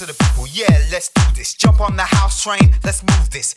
to the people, yeah, let's do this. Jump on the house train, let's move this.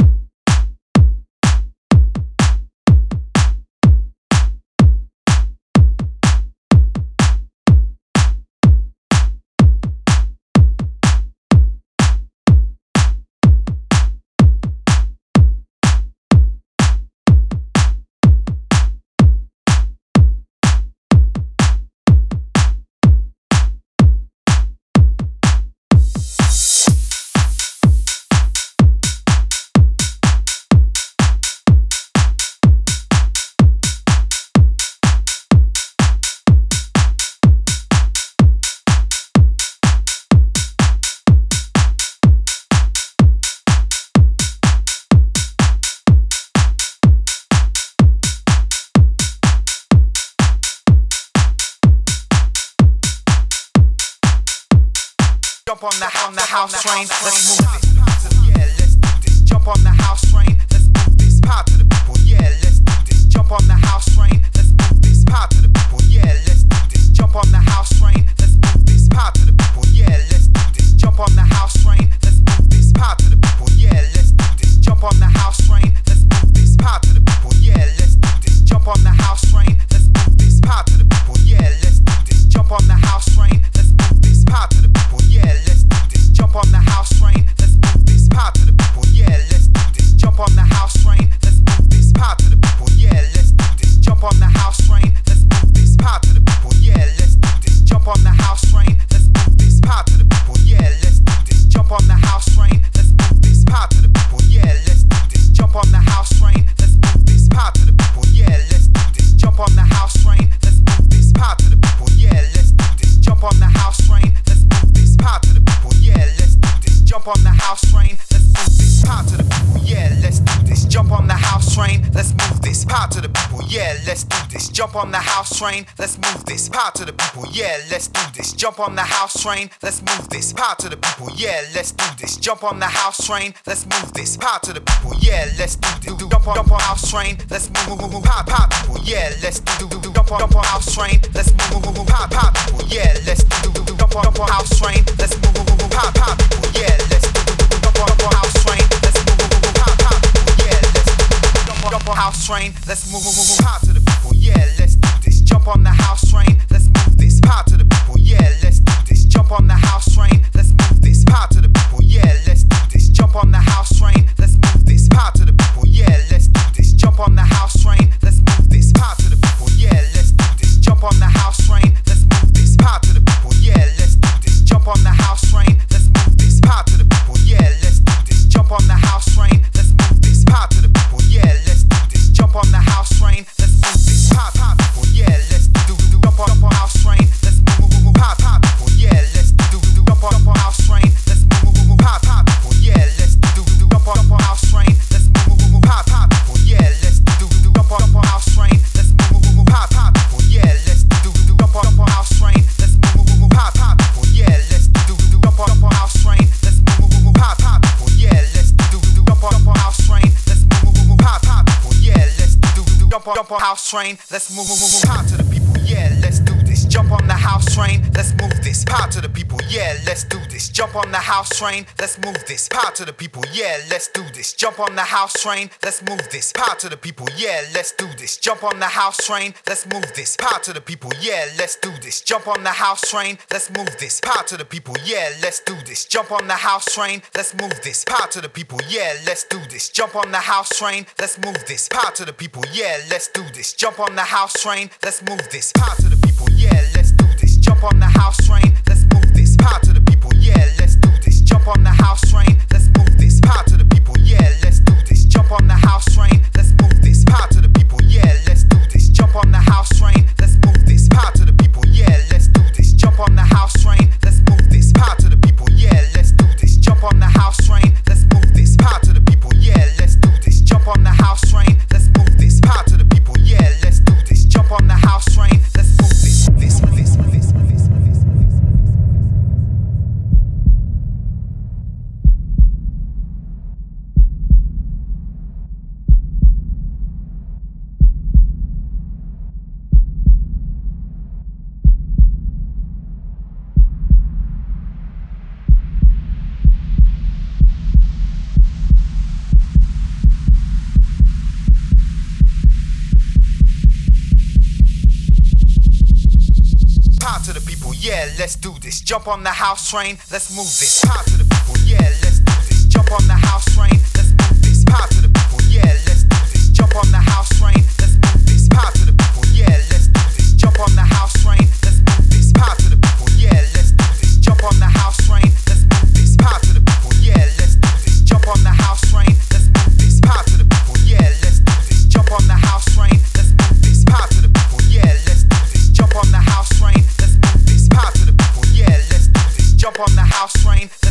Jump on the, on the house train, let's move this. Power to the people, yeah, let's do this. Jump on the house train, let's move this. Power to the people, yeah, let's do this. Jump on the house train, let's move this. Power to the people, yeah, let's do this. Jump on the house train, let's move this. Power to the people, yeah, let's do this. Jump on, jump on house train, let's move, move, move, power, power, people, yeah, let's do, do. Jump on, jump on house train, let's move, move, move, power, power, people, yeah, let's do, do, do. Jump on, jump on house train, let's move, move, move, power, power, people, house train, let's move, move, move, power to the people, yeah, let's do this. Jump on the house train, let's move this. Power to the people, yeah, let's do this. Jump on the house train, let's move this. Power to the house train, let's move, move, move, move. To the people, yeah, let's do this. Jump on the house train, let's move this. Power to the people, yeah, let's do this. Jump on the house train, let's move this. Power to the people, yeah, let's do this. Jump on the house train, let's move this. Power to the people, yeah, let's do this. Jump on the house train, let's move this. Power to the people, yeah, let's do this. Jump on the house train, let's move this. Power to the people, yeah, let's do this. Jump on the house train, let's move this. Power to the people, yeah, let's do this. Jump on the house train, let's move this. Power to the people, yeah, let's do this. Jump on the house train, let's move this. Power to the people, yeah, let's do this. Jump on the house train, let's move this. Power to the people, yeah, let's do this. Jump on the house train, yeah, let's do this. Jump on the house train, let's move this. Power to the people, yeah, let's do this. Jump on the house train, let's move this. Power to the people, yeah, let's do this. Jump on the house jump on the house train.